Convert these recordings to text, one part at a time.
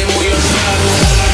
Tenemos yo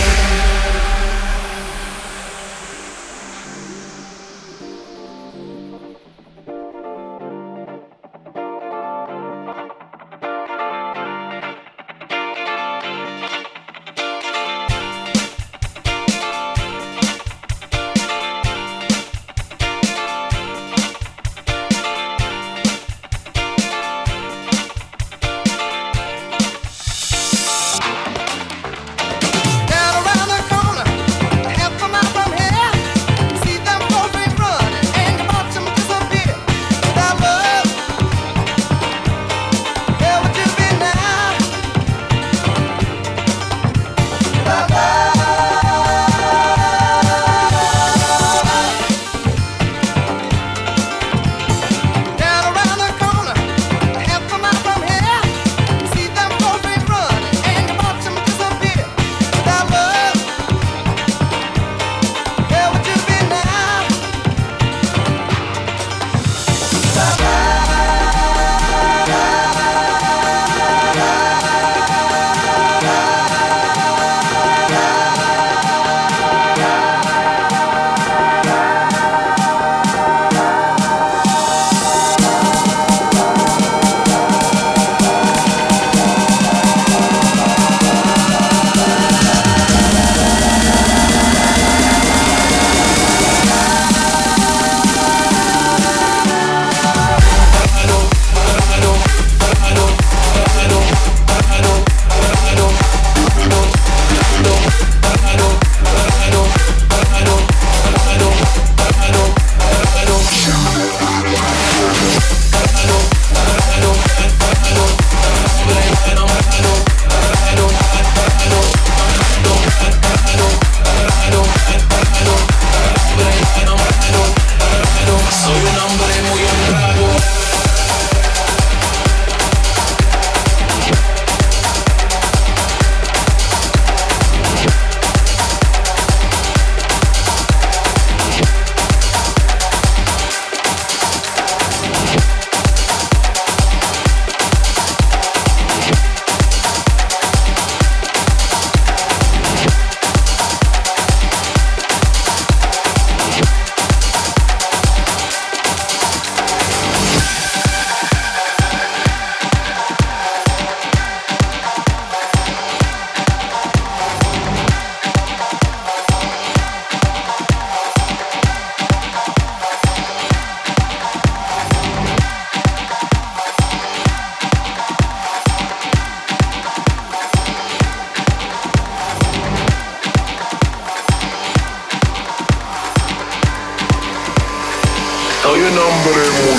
hambre